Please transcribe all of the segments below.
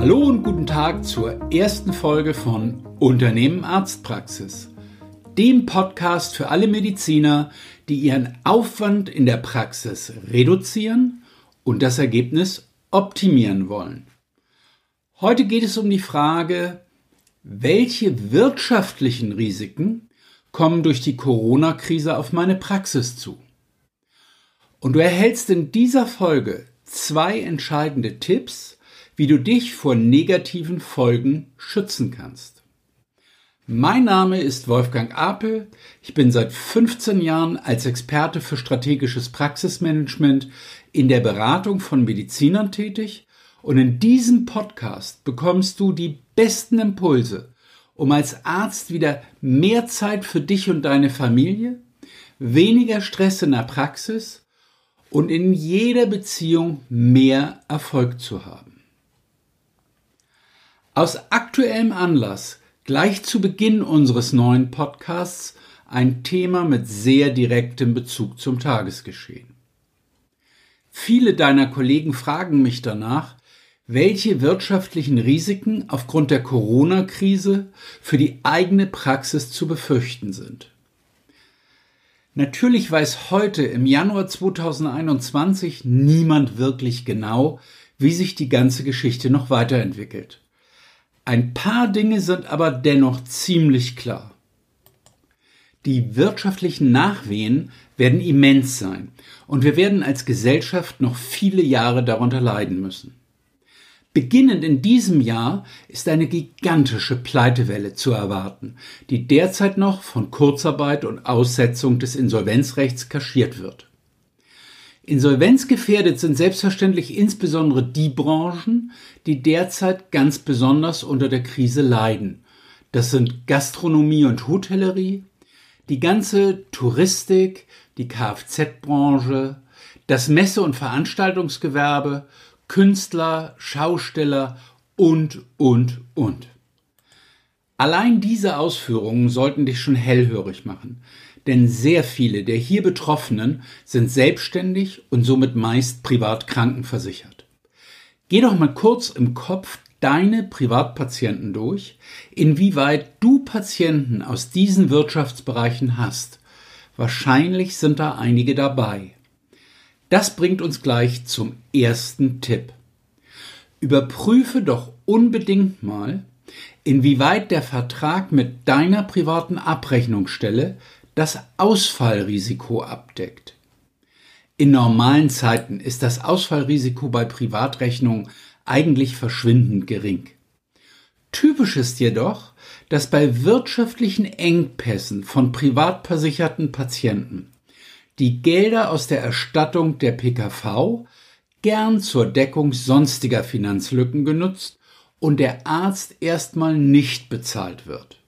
Hallo und guten Tag zur ersten Folge von Unternehmen Arztpraxis, dem Podcast für alle Mediziner, die ihren Aufwand in der Praxis reduzieren und das Ergebnis optimieren wollen. Heute geht es um die Frage, welche wirtschaftlichen Risiken kommen durch die Corona-Krise auf meine Praxis zu? Und du erhältst in dieser Folge zwei entscheidende Tipps, wie du dich vor negativen Folgen schützen kannst. Mein Name ist Wolfgang Apel. Ich bin seit 15 Jahren als Experte für strategisches Praxismanagement in der Beratung von Medizinern tätig und in diesem Podcast bekommst du die besten Impulse, um als Arzt wieder mehr Zeit für dich und deine Familie, weniger Stress in der Praxis und in jeder Beziehung mehr Erfolg zu haben. Aus aktuellem Anlass gleich zu Beginn unseres neuen Podcasts ein Thema mit sehr direktem Bezug zum Tagesgeschehen. Viele deiner Kollegen fragen mich danach, welche wirtschaftlichen Risiken aufgrund der Corona-Krise für die eigene Praxis zu befürchten sind. Natürlich weiß heute im Januar 2021 niemand wirklich genau, wie sich die ganze Geschichte noch weiterentwickelt. Ein paar Dinge sind aber dennoch ziemlich klar. Die wirtschaftlichen Nachwehen werden immens sein und wir werden als Gesellschaft noch viele Jahre darunter leiden müssen. Beginnend in diesem Jahr ist eine gigantische Pleitewelle zu erwarten, die derzeit noch von Kurzarbeit und Aussetzung des Insolvenzrechts kaschiert wird. Insolvenzgefährdet sind selbstverständlich insbesondere die Branchen, die derzeit ganz besonders unter der Krise leiden. Das sind Gastronomie und Hotellerie, die ganze Touristik, die Kfz-Branche, das Messe- und Veranstaltungsgewerbe Künstler, Schausteller und, und, und. Allein diese Ausführungen sollten dich schon hellhörig machen, denn sehr viele der hier Betroffenen sind selbstständig und somit meist privat krankenversichert. Geh doch mal kurz im Kopf deine Privatpatienten durch, inwieweit du Patienten aus diesen Wirtschaftsbereichen hast. Wahrscheinlich sind da einige dabei. Das bringt uns gleich zum ersten Tipp. Überprüfe doch unbedingt mal, inwieweit der Vertrag mit deiner privaten Abrechnungsstelle das Ausfallrisiko abdeckt. In normalen Zeiten ist das Ausfallrisiko bei Privatrechnungen eigentlich verschwindend gering. Typisch ist jedoch, dass bei wirtschaftlichen Engpässen von privat versicherten Patienten die Gelder aus der Erstattung der PKV gern zur Deckung sonstiger Finanzlücken genutzt und der Arzt erstmal nicht bezahlt wird.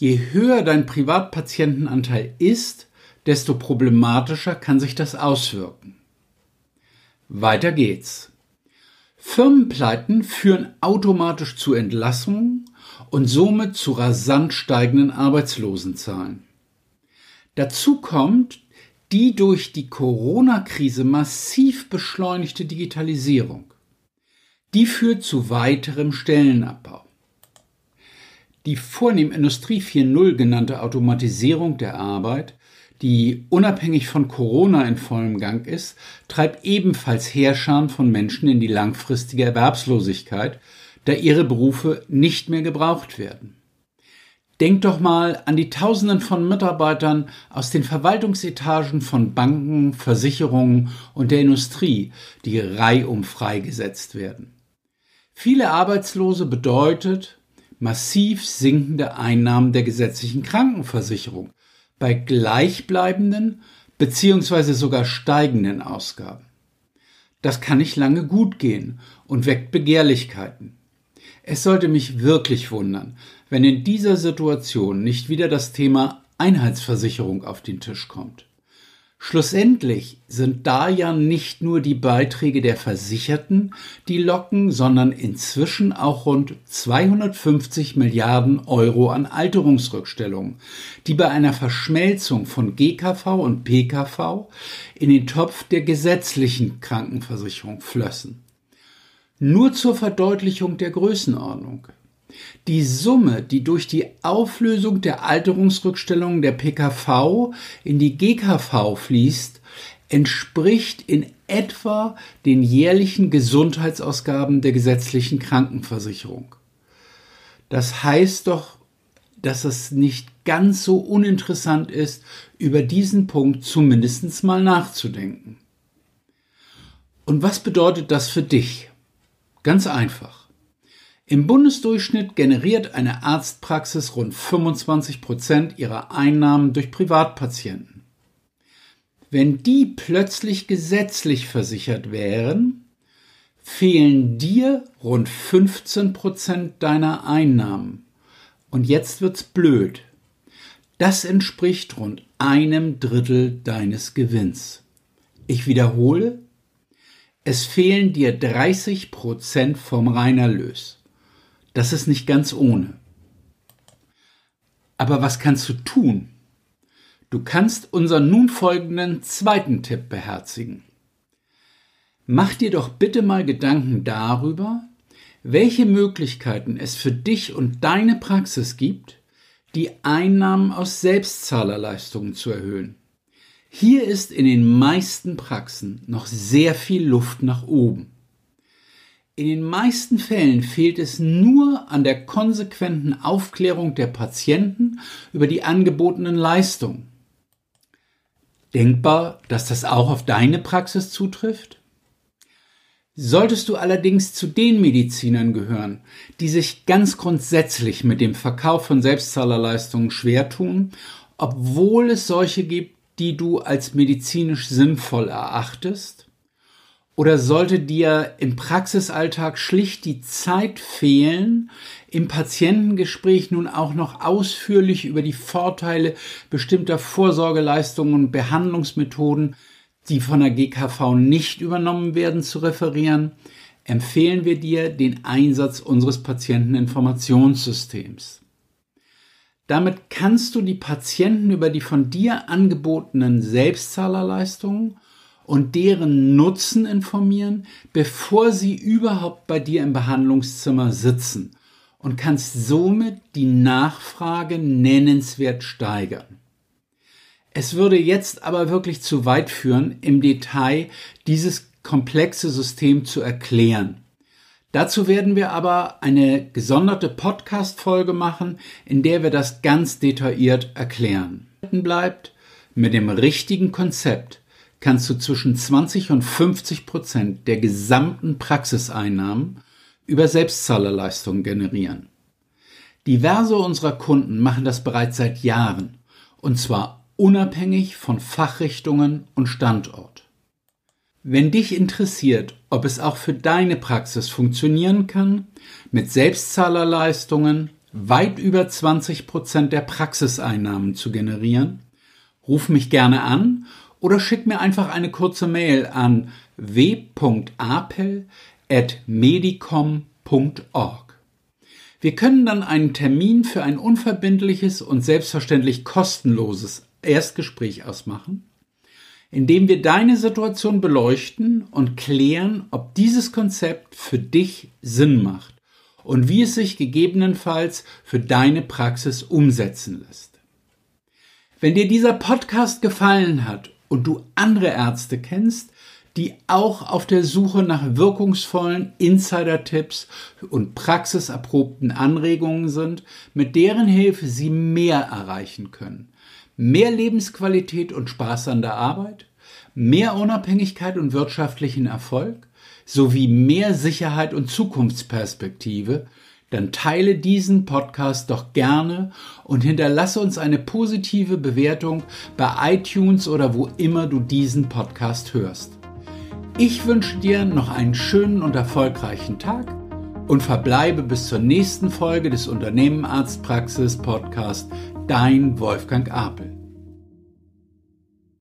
Je höher dein Privatpatientenanteil ist, desto problematischer kann sich das auswirken. Weiter geht's. Firmenpleiten führen automatisch zu Entlassungen und somit zu rasant steigenden Arbeitslosenzahlen. Dazu kommt, die durch die Corona-Krise massiv beschleunigte Digitalisierung. Die führt zu weiterem Stellenabbau. Die vornehm Industrie 4.0 genannte Automatisierung der Arbeit, die unabhängig von Corona in vollem Gang ist, treibt ebenfalls Heerscharen von Menschen in die langfristige Erwerbslosigkeit, da ihre Berufe nicht mehr gebraucht werden. Denk doch mal an die Tausenden von Mitarbeitern aus den Verwaltungsetagen von Banken, Versicherungen und der Industrie, die reihum freigesetzt werden. Viele Arbeitslose bedeutet massiv sinkende Einnahmen der gesetzlichen Krankenversicherung bei gleichbleibenden bzw. sogar steigenden Ausgaben. Das kann nicht lange gut gehen und weckt Begehrlichkeiten. Es sollte mich wirklich wundern, wenn in dieser Situation nicht wieder das Thema Einheitsversicherung auf den Tisch kommt. Schlussendlich sind da ja nicht nur die Beiträge der Versicherten, die locken, sondern inzwischen auch rund 250 Milliarden Euro an Alterungsrückstellungen, die bei einer Verschmelzung von GKV und PKV in den Topf der gesetzlichen Krankenversicherung flössen. Nur zur Verdeutlichung der Größenordnung. Die Summe, die durch die Auflösung der Alterungsrückstellungen der PKV in die GKV fließt, entspricht in etwa den jährlichen Gesundheitsausgaben der gesetzlichen Krankenversicherung. Das heißt doch, dass es nicht ganz so uninteressant ist, über diesen Punkt zumindest mal nachzudenken. Und was bedeutet das für dich? Ganz einfach. Im Bundesdurchschnitt generiert eine Arztpraxis rund 25 Prozent ihrer Einnahmen durch Privatpatienten. Wenn die plötzlich gesetzlich versichert wären, fehlen dir rund 15 Prozent deiner Einnahmen. Und jetzt wird's blöd. Das entspricht rund einem Drittel deines Gewinns. Ich wiederhole, es fehlen dir 30 Prozent vom Reinerlös. Das ist nicht ganz ohne. Aber was kannst du tun? Du kannst unseren nun folgenden zweiten Tipp beherzigen. Mach dir doch bitte mal Gedanken darüber, welche Möglichkeiten es für dich und deine Praxis gibt, die Einnahmen aus Selbstzahlerleistungen zu erhöhen. Hier ist in den meisten Praxen noch sehr viel Luft nach oben. In den meisten Fällen fehlt es nur an der konsequenten Aufklärung der Patienten über die angebotenen Leistungen. Denkbar, dass das auch auf deine Praxis zutrifft? Solltest du allerdings zu den Medizinern gehören, die sich ganz grundsätzlich mit dem Verkauf von Selbstzahlerleistungen schwer tun, obwohl es solche gibt, die du als medizinisch sinnvoll erachtest? Oder sollte dir im Praxisalltag schlicht die Zeit fehlen, im Patientengespräch nun auch noch ausführlich über die Vorteile bestimmter Vorsorgeleistungen und Behandlungsmethoden, die von der GKV nicht übernommen werden, zu referieren, empfehlen wir dir den Einsatz unseres Patienteninformationssystems. Damit kannst du die Patienten über die von dir angebotenen Selbstzahlerleistungen und deren Nutzen informieren, bevor sie überhaupt bei dir im Behandlungszimmer sitzen und kannst somit die Nachfrage nennenswert steigern. Es würde jetzt aber wirklich zu weit führen, im Detail dieses komplexe System zu erklären. Dazu werden wir aber eine gesonderte Podcast-Folge machen, in der wir das ganz detailliert erklären. Bleibt, mit dem richtigen Konzept kannst du zwischen 20 und 50 Prozent der gesamten Praxiseinnahmen über Selbstzahlerleistungen generieren. Diverse unserer Kunden machen das bereits seit Jahren, und zwar unabhängig von Fachrichtungen und Standort. Wenn dich interessiert, ob es auch für deine Praxis funktionieren kann, mit Selbstzahlerleistungen weit über 20 Prozent der Praxiseinnahmen zu generieren, ruf mich gerne an oder schick mir einfach eine kurze Mail an w.apel.medicom.org. Wir können dann einen Termin für ein unverbindliches und selbstverständlich kostenloses Erstgespräch ausmachen indem wir deine Situation beleuchten und klären, ob dieses Konzept für dich Sinn macht und wie es sich gegebenenfalls für deine Praxis umsetzen lässt. Wenn dir dieser Podcast gefallen hat und du andere Ärzte kennst, die auch auf der Suche nach wirkungsvollen Insider-Tipps und praxiserprobten Anregungen sind, mit deren Hilfe sie mehr erreichen können, mehr Lebensqualität und Spaß an der Arbeit, mehr Unabhängigkeit und wirtschaftlichen Erfolg sowie mehr Sicherheit und Zukunftsperspektive, dann teile diesen Podcast doch gerne und hinterlasse uns eine positive Bewertung bei iTunes oder wo immer du diesen Podcast hörst. Ich wünsche dir noch einen schönen und erfolgreichen Tag und verbleibe bis zur nächsten Folge des Unternehmenarztpraxis Podcast Dein Wolfgang Apel.